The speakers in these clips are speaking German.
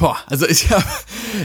Boah, also ich habe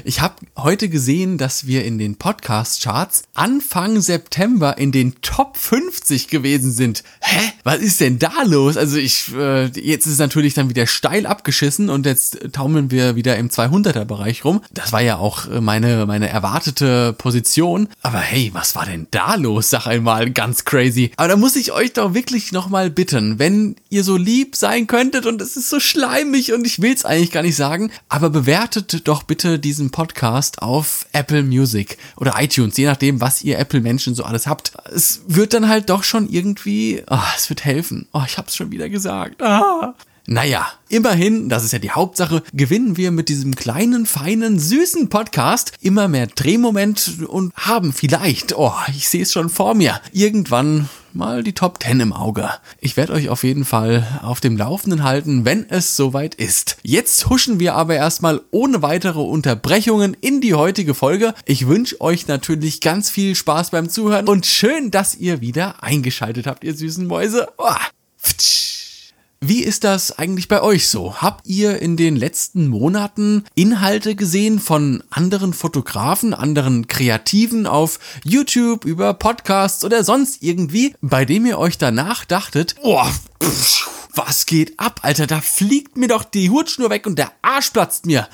ich hab heute gesehen, dass wir in den Podcast-Charts Anfang September in den Top 50 gewesen sind. Hä? Was ist denn da los? Also ich, äh, jetzt ist es natürlich dann wieder steil abgeschissen und jetzt taumeln wir wieder im 200er-Bereich rum. Das war ja auch meine, meine erwartete Position. Aber hey, was war denn da los? Sag einmal, ganz crazy. Aber da muss ich euch doch wirklich nochmal bitten, wenn ihr so lieb sein könntet und es ist so schleimig und ich will es eigentlich gar nicht sagen, aber bewertet doch bitte diesen Podcast auf Apple Music oder iTunes, je nachdem, was ihr Apple-Menschen so alles habt. Es wird dann halt doch schon irgendwie, oh, es wird helfen. Oh, ich hab's schon wieder gesagt. Ah. Naja, immerhin, das ist ja die Hauptsache, gewinnen wir mit diesem kleinen, feinen, süßen Podcast immer mehr Drehmoment und haben vielleicht, oh, ich sehe es schon vor mir, irgendwann mal die Top 10 im Auge. Ich werde euch auf jeden Fall auf dem Laufenden halten, wenn es soweit ist. Jetzt huschen wir aber erstmal ohne weitere Unterbrechungen in die heutige Folge. Ich wünsche euch natürlich ganz viel Spaß beim Zuhören und schön, dass ihr wieder eingeschaltet habt, ihr süßen Mäuse. Oh. Wie ist das eigentlich bei euch so? Habt ihr in den letzten Monaten Inhalte gesehen von anderen Fotografen, anderen Kreativen auf YouTube, über Podcasts oder sonst irgendwie, bei dem ihr euch danach dachtet, pff, was geht ab, Alter, da fliegt mir doch die Hutschnur weg und der Arsch platzt mir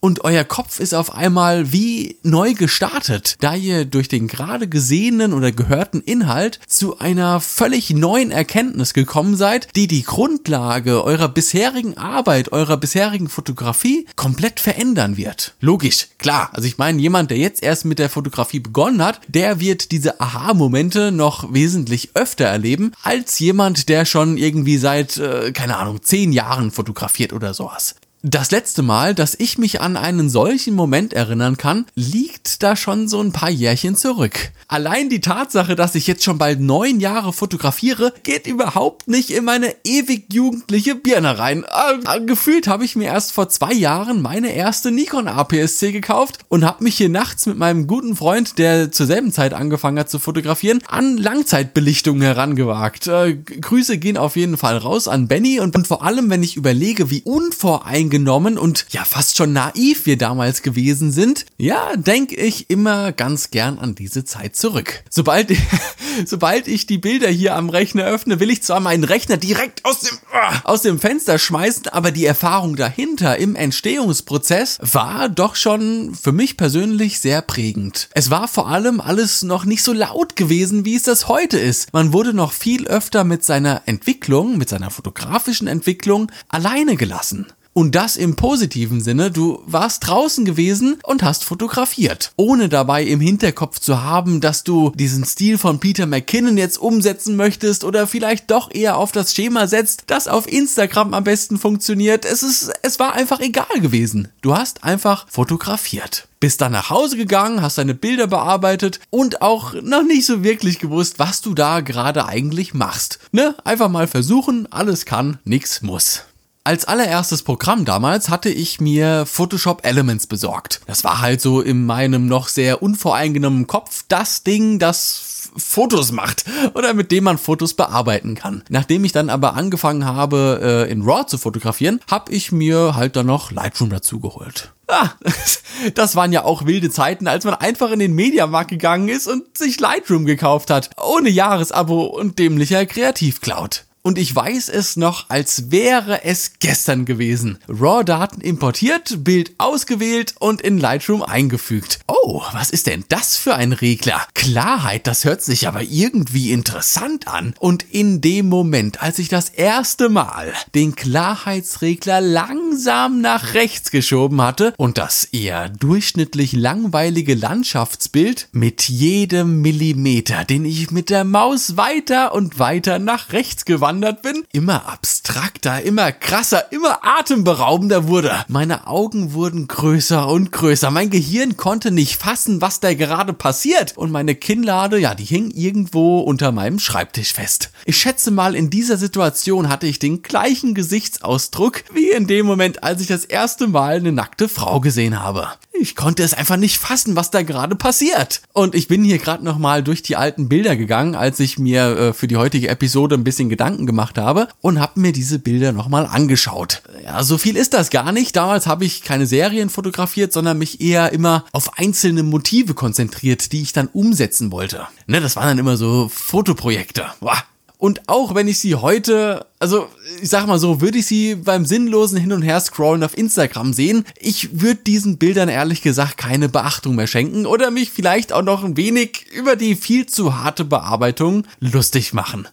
und euer Kopf ist auf einmal wie neu gestartet, da ihr durch den gerade gesehenen oder gehörten Inhalt zu einer völlig neuen Erkenntnis gekommen seid, die die Grundlage eurer bisherigen Arbeit, eurer bisherigen Fotografie komplett verändern wird. Logisch, klar. Also ich meine, jemand, der jetzt erst mit der Fotografie begonnen hat, der wird diese Aha-Momente noch wesentlich öfter erleben, als jemand, der schon irgendwie seit, äh, keine Ahnung, zehn Jahren fotografiert oder sowas. Das letzte Mal, dass ich mich an einen solchen Moment erinnern kann, liegt da schon so ein paar Jährchen zurück. Allein die Tatsache, dass ich jetzt schon bald neun Jahre fotografiere, geht überhaupt nicht in meine ewig jugendliche Birne rein. Äh, gefühlt habe ich mir erst vor zwei Jahren meine erste Nikon APS-C gekauft und habe mich hier nachts mit meinem guten Freund, der zur selben Zeit angefangen hat zu fotografieren, an Langzeitbelichtungen herangewagt. Äh, Grüße gehen auf jeden Fall raus an Benny und, und vor allem, wenn ich überlege, wie unvoreingenommen unvoreingenommen und ja fast schon naiv wir damals gewesen sind, ja, denke ich immer ganz gern an diese Zeit zurück. Sobald, sobald ich die Bilder hier am Rechner öffne, will ich zwar meinen Rechner direkt aus dem, uh, aus dem Fenster schmeißen, aber die Erfahrung dahinter im Entstehungsprozess war doch schon für mich persönlich sehr prägend. Es war vor allem alles noch nicht so laut gewesen, wie es das heute ist. Man wurde noch viel öfter mit seiner Entwicklung, mit seiner fotografischen Entwicklung alleine gelassen. Und das im positiven Sinne, du warst draußen gewesen und hast fotografiert, ohne dabei im Hinterkopf zu haben, dass du diesen Stil von Peter McKinnon jetzt umsetzen möchtest oder vielleicht doch eher auf das Schema setzt, das auf Instagram am besten funktioniert. Es ist, es war einfach egal gewesen. Du hast einfach fotografiert. Bist dann nach Hause gegangen, hast deine Bilder bearbeitet und auch noch nicht so wirklich gewusst, was du da gerade eigentlich machst. Ne? Einfach mal versuchen, alles kann, nix muss. Als allererstes Programm damals hatte ich mir Photoshop Elements besorgt. Das war halt so in meinem noch sehr unvoreingenommenen Kopf das Ding, das Fotos macht oder mit dem man Fotos bearbeiten kann. Nachdem ich dann aber angefangen habe, äh, in RAW zu fotografieren, habe ich mir halt dann noch Lightroom dazu geholt. Ah, das waren ja auch wilde Zeiten, als man einfach in den Mediamarkt gegangen ist und sich Lightroom gekauft hat, ohne Jahresabo und dämlicher Kreativcloud. Und ich weiß es noch, als wäre es gestern gewesen. RAW-Daten importiert, Bild ausgewählt und in Lightroom eingefügt. Oh, was ist denn das für ein Regler? Klarheit, das hört sich aber irgendwie interessant an. Und in dem Moment, als ich das erste Mal den Klarheitsregler langsam nach rechts geschoben hatte und das eher durchschnittlich langweilige Landschaftsbild mit jedem Millimeter, den ich mit der Maus weiter und weiter nach rechts gewandt gewandert bin, immer abstrakter, immer krasser, immer atemberaubender wurde. Meine Augen wurden größer und größer. Mein Gehirn konnte nicht fassen, was da gerade passiert. Und meine Kinnlade, ja, die hing irgendwo unter meinem Schreibtisch fest. Ich schätze mal, in dieser Situation hatte ich den gleichen Gesichtsausdruck wie in dem Moment, als ich das erste Mal eine nackte Frau gesehen habe. ich konnte es einfach nicht fassen, was da gerade passiert. Und ich bin hier gerade nochmal durch die alten Bilder gegangen, als ich mir äh, für die heutige Episode ein bisschen Gedanken gemacht habe und habe mir diese Bilder nochmal angeschaut. Ja, so viel ist das gar nicht. Damals habe ich keine Serien fotografiert, sondern mich eher immer auf einzelne Motive konzentriert, die ich dann umsetzen wollte. Ne, das waren dann immer so Fotoprojekte. Boah. Und auch wenn ich sie heute, also ich sag mal so, würde ich sie beim sinnlosen Hin- und Her-Scrollen auf Instagram sehen, ich würde diesen Bildern ehrlich gesagt keine Beachtung mehr schenken oder mich vielleicht auch noch ein wenig über die viel zu harte Bearbeitung lustig machen.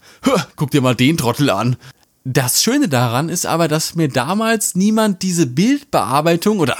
Guck dir mal den Trottel an. Das Schöne daran ist aber, dass mir damals niemand diese Bildbearbeitung oder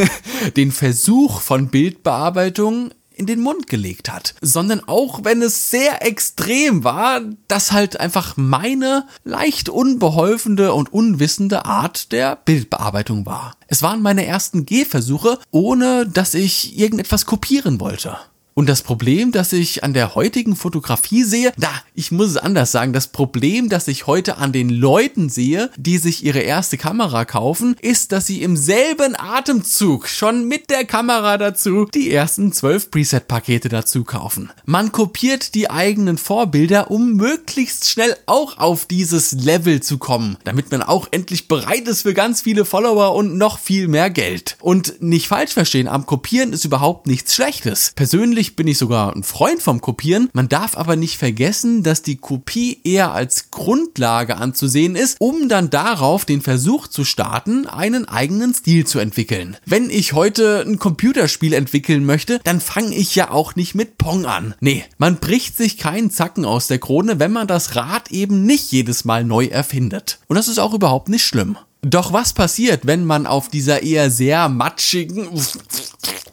den Versuch von Bildbearbeitung in den Mund gelegt hat, sondern auch wenn es sehr extrem war, das halt einfach meine leicht unbeholfende und unwissende Art der Bildbearbeitung war. Es waren meine ersten Gehversuche, ohne dass ich irgendetwas kopieren wollte. Und das Problem, das ich an der heutigen Fotografie sehe, da, ich muss es anders sagen, das Problem, das ich heute an den Leuten sehe, die sich ihre erste Kamera kaufen, ist, dass sie im selben Atemzug schon mit der Kamera dazu die ersten zwölf Preset-Pakete dazu kaufen. Man kopiert die eigenen Vorbilder, um möglichst schnell auch auf dieses Level zu kommen, damit man auch endlich bereit ist für ganz viele Follower und noch viel mehr Geld. Und nicht falsch verstehen, am Kopieren ist überhaupt nichts Schlechtes. Persönlich Persönlich bin ich sogar ein Freund vom Kopieren. Man darf aber nicht vergessen, dass die Kopie eher als Grundlage anzusehen ist, um dann darauf den Versuch zu starten, einen eigenen Stil zu entwickeln. Wenn ich heute ein Computerspiel entwickeln möchte, dann fange ich ja auch nicht mit Pong an. Nee, man bricht sich keinen Zacken aus der Krone, wenn man das Rad eben nicht jedes Mal neu erfindet. Und das ist auch überhaupt nicht schlimm. Doch was passiert, wenn man auf dieser eher sehr matschigen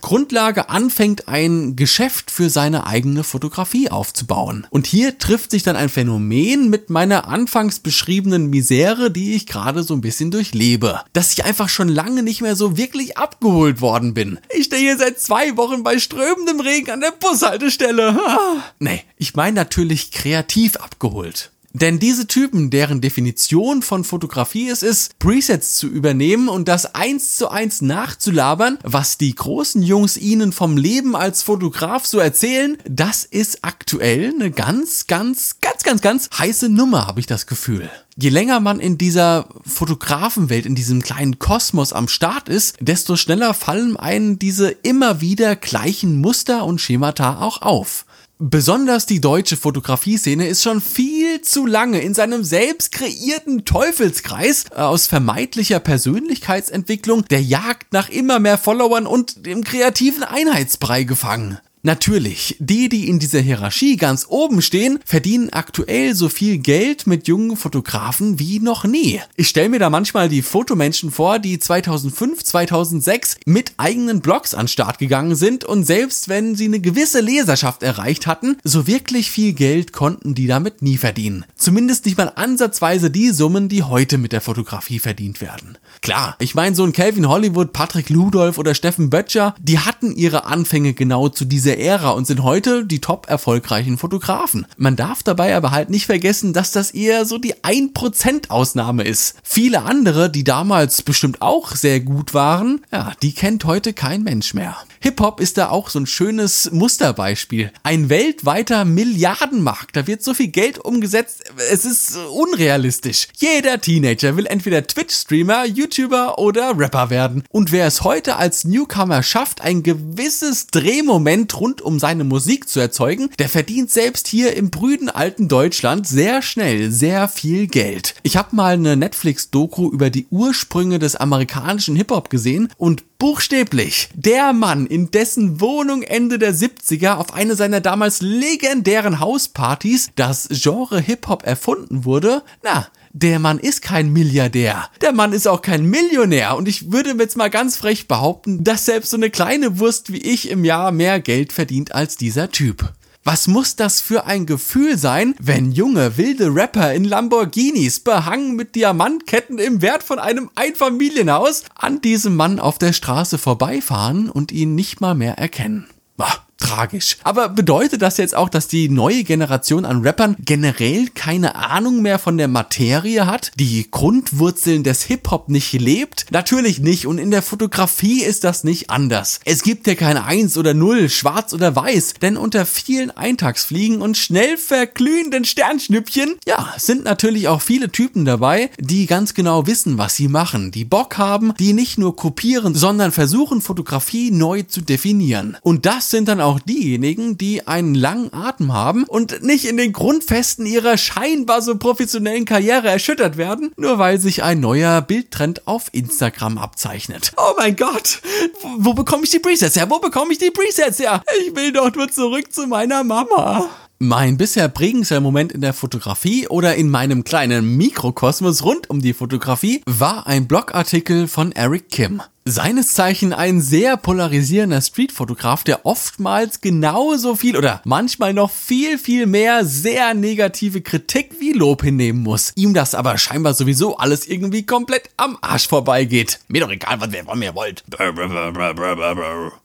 Grundlage anfängt, ein Geschäft für seine eigene Fotografie aufzubauen. Und hier trifft sich dann ein Phänomen mit meiner anfangs beschriebenen Misere, die ich gerade so ein bisschen durchlebe. Dass ich einfach schon lange nicht mehr so wirklich abgeholt worden bin. Ich stehe hier seit zwei Wochen bei strömendem Regen an der Bushaltestelle. nee, ich meine natürlich kreativ abgeholt. Denn diese Typen, deren Definition von Fotografie es ist, Presets zu übernehmen und das eins zu eins nachzulabern, was die großen Jungs ihnen vom Leben als Fotograf so erzählen, das ist aktuell eine ganz, ganz, ganz, ganz, ganz heiße Nummer, habe ich das Gefühl. Je länger man in dieser Fotografenwelt, in diesem kleinen Kosmos am Start ist, desto schneller fallen einen diese immer wieder gleichen Muster und Schemata auch auf. Besonders die deutsche Fotografie-Szene ist schon viel zu lange in seinem selbst kreierten Teufelskreis äh, aus vermeintlicher Persönlichkeitsentwicklung, der Jagd nach immer mehr Followern und dem kreativen Einheitsbrei gefangen. Natürlich, die, die in dieser Hierarchie ganz oben stehen, verdienen aktuell so viel Geld mit jungen Fotografen wie noch nie. Ich stelle mir da manchmal die Fotomenschen vor, die 2005, 2006 mit eigenen Blogs an Start gegangen sind und selbst wenn sie eine gewisse Leserschaft erreicht hatten, so wirklich viel Geld konnten die damit nie verdienen. Zumindest nicht mal ansatzweise die Summen, die heute mit der Fotografie verdient werden. Klar, ich meine so ein Calvin Hollywood, Patrick Ludolf oder Steffen Böttcher, die hatten ihre Anfänge genau zu dieser der Ära und sind heute die top erfolgreichen Fotografen. Man darf dabei aber halt nicht vergessen, dass das eher so die 1% Ausnahme ist. Viele andere, die damals bestimmt auch sehr gut waren, ja, die kennt heute kein Mensch mehr. Hip-Hop ist da auch so ein schönes Musterbeispiel. Ein weltweiter Milliardenmarkt, da wird so viel Geld umgesetzt, es ist unrealistisch. Jeder Teenager will entweder Twitch-Streamer, YouTuber oder Rapper werden. Und wer es heute als Newcomer schafft, ein gewisses Drehmoment rund um seine Musik zu erzeugen, der verdient selbst hier im brüden alten Deutschland sehr schnell sehr viel Geld. Ich habe mal eine Netflix-Doku über die Ursprünge des amerikanischen Hip-Hop gesehen und buchstäblich der Mann, in dessen Wohnung Ende der 70er auf eine seiner damals legendären Hauspartys das Genre Hip-Hop erfunden wurde, na, der Mann ist kein Milliardär. Der Mann ist auch kein Millionär. Und ich würde jetzt mal ganz frech behaupten, dass selbst so eine kleine Wurst wie ich im Jahr mehr Geld verdient als dieser Typ. Was muss das für ein Gefühl sein, wenn junge, wilde Rapper in Lamborghinis, behangen mit Diamantketten im Wert von einem Einfamilienhaus, an diesem Mann auf der Straße vorbeifahren und ihn nicht mal mehr erkennen? Bah, tragisch. Aber bedeutet das jetzt auch, dass die neue Generation an Rappern generell keine Ahnung mehr von der Materie hat? Die Grundwurzeln des Hip-Hop nicht lebt? Natürlich nicht und in der Fotografie ist das nicht anders. Es gibt ja keine Eins oder Null, schwarz oder weiß, denn unter vielen Eintagsfliegen und schnell verglühenden Sternschnüppchen, ja, sind natürlich auch viele Typen dabei, die ganz genau wissen, was sie machen, die Bock haben, die nicht nur kopieren, sondern versuchen Fotografie neu zu definieren. Und das sind dann auch diejenigen, die einen langen Atem haben und nicht in den Grundfesten ihrer scheinbar so professionellen Karriere erschüttert werden, nur weil sich ein neuer Bildtrend auf Instagram abzeichnet. Oh mein Gott, wo, wo bekomme ich die Presets her? Wo bekomme ich die Presets her? Ich will doch nur zurück zu meiner Mama. Mein bisher prägendster Moment in der Fotografie oder in meinem kleinen Mikrokosmos rund um die Fotografie war ein Blogartikel von Eric Kim. Seines Zeichen ein sehr polarisierender Streetfotograf, der oftmals genauso viel oder manchmal noch viel, viel mehr sehr negative Kritik wie Lob hinnehmen muss. Ihm das aber scheinbar sowieso alles irgendwie komplett am Arsch vorbeigeht. Mir doch egal, was ihr von mir wollt.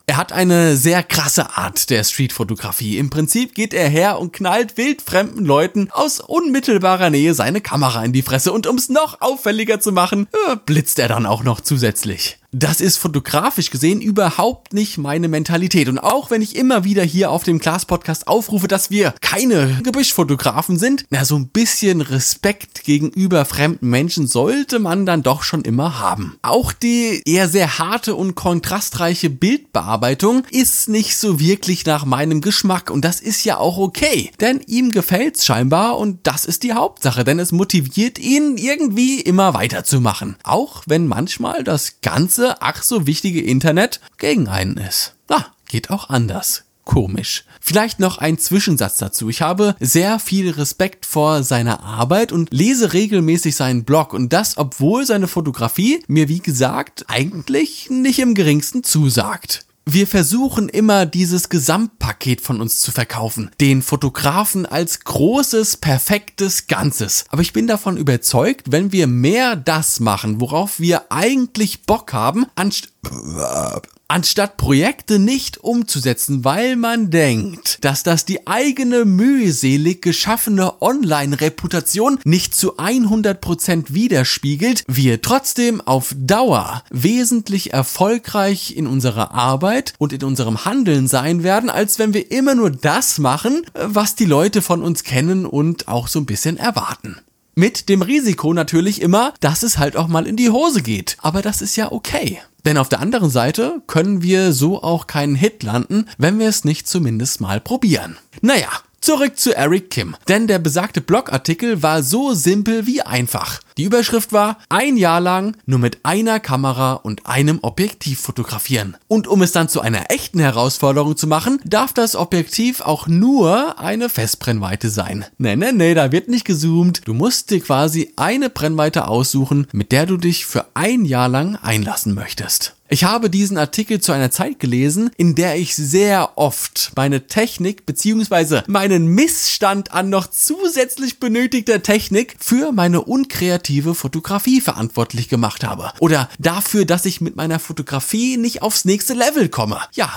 Er hat eine sehr krasse Art der Streetfotografie. Im Prinzip geht er her und knallt wildfremden Leuten aus unmittelbarer Nähe seine Kamera in die Fresse und um's noch auffälliger zu machen, äh, blitzt er dann auch noch zusätzlich. Das ist fotografisch gesehen überhaupt nicht meine Mentalität. Und auch wenn ich immer wieder hier auf dem Class Podcast aufrufe, dass wir keine Gebüschfotografen sind, na, so ein bisschen Respekt gegenüber fremden Menschen sollte man dann doch schon immer haben. Auch die eher sehr harte und kontrastreiche Bildbearbeitung ist nicht so wirklich nach meinem Geschmack. Und das ist ja auch okay. Denn ihm gefällt's scheinbar und das ist die Hauptsache, denn es motiviert ihn irgendwie immer weiterzumachen. Auch wenn manchmal das Ganze ganze ach so wichtige Internet gegen einen ist. Ah, geht auch anders. Komisch. Vielleicht noch ein Zwischensatz dazu. Ich habe sehr viel Respekt vor seiner Arbeit und lese regelmäßig seinen Blog und das, obwohl seine Fotografie mir wie gesagt eigentlich nicht im geringsten zusagt. Wir versuchen immer dieses Gesamtpaket von uns zu verkaufen, den Fotografen als großes, perfektes Ganzes. Aber ich bin davon überzeugt, wenn wir mehr das machen, worauf wir eigentlich Bock haben, anstatt anstatt Projekte nicht umzusetzen, weil man denkt, dass das die eigene mühselig geschaffene Online-Reputation nicht zu 100% widerspiegelt, wir trotzdem auf Dauer wesentlich erfolgreich in unserer Arbeit und in unserem Handeln sein werden, als wenn wir immer nur das machen, was die Leute von uns kennen und auch so ein bisschen erwarten. Mit dem Risiko natürlich immer, dass es halt auch mal in die Hose geht. Aber das ist ja okay. Denn auf der anderen Seite können wir so auch keinen Hit landen, wenn wir es nicht zumindest mal probieren. Naja, Zurück zu Eric Kim, denn der besagte Blogartikel war so simpel wie einfach. Die Überschrift war ein Jahr lang nur mit einer Kamera und einem Objektiv fotografieren. Und um es dann zu einer echten Herausforderung zu machen, darf das Objektiv auch nur eine Festbrennweite sein. Nee, nee, nee, da wird nicht gezoomt. Du musst dir quasi eine Brennweite aussuchen, mit der du dich für ein Jahr lang einlassen möchtest. Ich habe diesen Artikel zu einer Zeit gelesen, in der ich sehr oft meine Technik bzw. meinen Missstand an noch zusätzlich benötigter Technik für meine unkreative Fotografie verantwortlich gemacht habe. Oder dafür, dass ich mit meiner Fotografie nicht aufs nächste Level komme. Ja,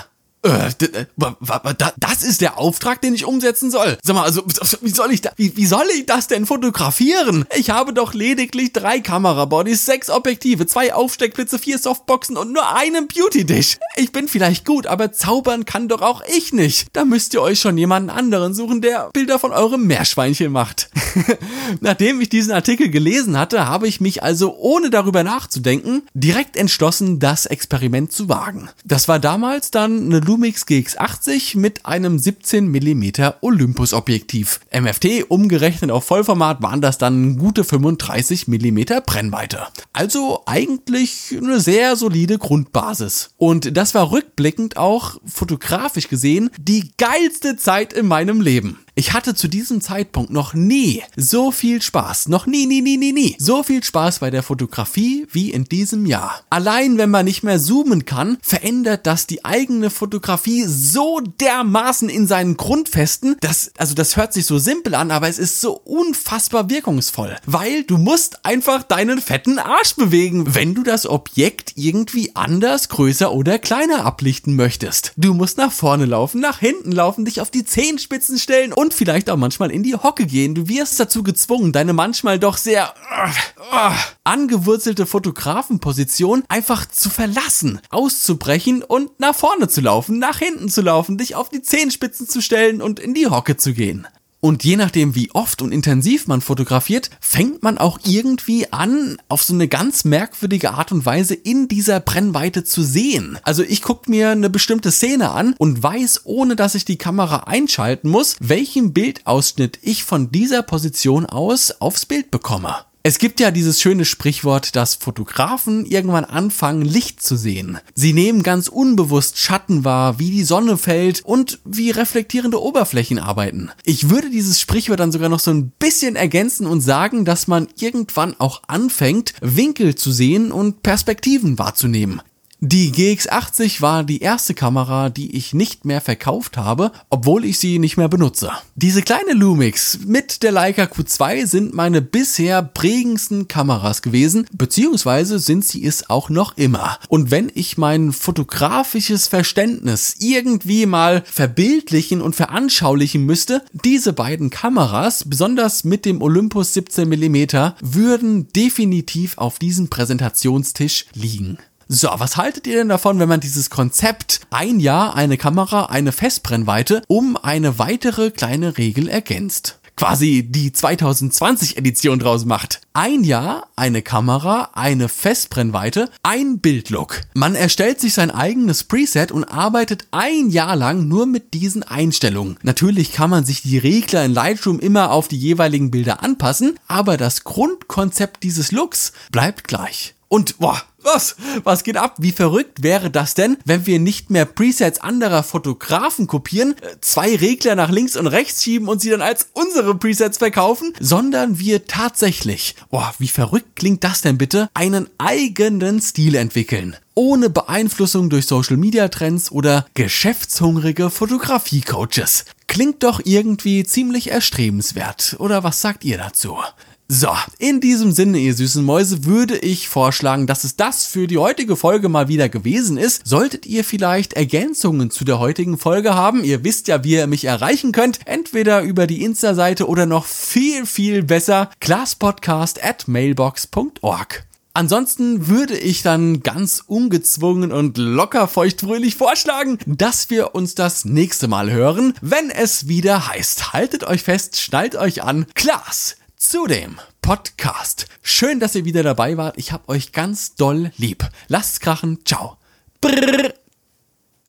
das ist der Auftrag, den ich umsetzen soll. Sag mal, also wie soll ich da, wie, wie soll ich das denn fotografieren? Ich habe doch lediglich drei Kamerabodies, sechs Objektive, zwei Aufsteckblitze, vier Softboxen und nur einen Beauty-Dish. Ich bin vielleicht gut, aber zaubern kann doch auch ich nicht. Da müsst ihr euch schon jemanden anderen suchen, der Bilder von eurem Meerschweinchen macht. Nachdem ich diesen Artikel gelesen hatte, habe ich mich also ohne darüber nachzudenken direkt entschlossen, das Experiment zu wagen. Das war damals dann eine Lumix GX80 mit einem 17 mm Olympus Objektiv. MFT umgerechnet auf Vollformat waren das dann gute 35 mm Brennweite. Also eigentlich eine sehr solide Grundbasis. Und das war rückblickend auch fotografisch gesehen die geilste Zeit in meinem Leben. Ich hatte zu diesem Zeitpunkt noch nie so viel Spaß, noch nie, nie, nie, nie, nie, so viel Spaß bei der Fotografie wie in diesem Jahr. Allein wenn man nicht mehr zoomen kann, verändert das die eigene Fotografie so dermaßen in seinen Grundfesten, dass, also das hört sich so simpel an, aber es ist so unfassbar wirkungsvoll, weil du musst einfach deinen fetten Arsch bewegen, wenn du das Objekt irgendwie anders, größer oder kleiner ablichten möchtest. Du musst nach vorne laufen, nach hinten laufen, dich auf die Zehenspitzen stellen und vielleicht auch manchmal in die Hocke gehen. Du wirst dazu gezwungen, deine manchmal doch sehr uh, uh, angewurzelte Fotografenposition einfach zu verlassen, auszubrechen und nach vorne zu laufen, nach hinten zu laufen, dich auf die Zehenspitzen zu stellen und in die Hocke zu gehen. Und je nachdem, wie oft und intensiv man fotografiert, fängt man auch irgendwie an, auf so eine ganz merkwürdige Art und Weise in dieser Brennweite zu sehen. Also ich gucke mir eine bestimmte Szene an und weiß, ohne dass ich die Kamera einschalten muss, welchen Bildausschnitt ich von dieser Position aus aufs Bild bekomme. Es gibt ja dieses schöne Sprichwort, dass Fotografen irgendwann anfangen, Licht zu sehen. Sie nehmen ganz unbewusst Schatten wahr, wie die Sonne fällt und wie reflektierende Oberflächen arbeiten. Ich würde dieses Sprichwort dann sogar noch so ein bisschen ergänzen und sagen, dass man irgendwann auch anfängt, Winkel zu sehen und Perspektiven wahrzunehmen. Die GX80 war die erste Kamera, die ich nicht mehr verkauft habe, obwohl ich sie nicht mehr benutze. Diese kleine Lumix mit der Leica Q2 sind meine bisher prägendsten Kameras gewesen, beziehungsweise sind sie es auch noch immer. Und wenn ich mein fotografisches Verständnis irgendwie mal verbildlichen und veranschaulichen müsste, diese beiden Kameras, besonders mit dem Olympus 17mm, würden definitiv auf diesem Präsentationstisch liegen. So, was haltet ihr denn davon, wenn man dieses Konzept ein Jahr eine Kamera, eine Festbrennweite um eine weitere kleine Regel ergänzt? quasi die 2020 Edition draus macht. Ein Jahr, eine Kamera, eine Festbrennweite, ein Bildlook. Man erstellt sich sein eigenes Preset und arbeitet ein Jahr lang nur mit diesen Einstellungen. Natürlich kann man sich die Regler in Lightroom immer auf die jeweiligen Bilder anpassen, aber das Grundkonzept dieses Looks bleibt gleich. Und boah, was? Was geht ab? Wie verrückt wäre das denn, wenn wir nicht mehr Presets anderer Fotografen kopieren, äh, zwei Regler nach links und rechts schieben und sie dann als unsere Presets verkaufen, sondern wir tatsächlich, boah, wie verrückt klingt das denn bitte, einen eigenen Stil entwickeln ohne Beeinflussung durch Social Media Trends oder geschäftshungrige Fotografie-Coaches. Klingt doch irgendwie ziemlich erstrebenswert, oder was sagt ihr dazu? So, in diesem Sinne, ihr süßen Mäuse, würde ich vorschlagen, dass es das für die heutige Folge mal wieder gewesen ist. Solltet ihr vielleicht Ergänzungen zu der heutigen Folge haben, ihr wisst ja, wie ihr mich erreichen könnt, entweder über die Insta-Seite oder noch viel, viel besser, classpodcast at mailbox.org. Ansonsten würde ich dann ganz ungezwungen und locker feuchtfröhlich vorschlagen, dass wir uns das nächste Mal hören, wenn es wieder heißt. Haltet euch fest, schnallt euch an. Klaas! Zu dem Podcast. Schön, dass ihr wieder dabei wart. Ich hab euch ganz doll lieb. Lasst's krachen. Ciao. Brrr.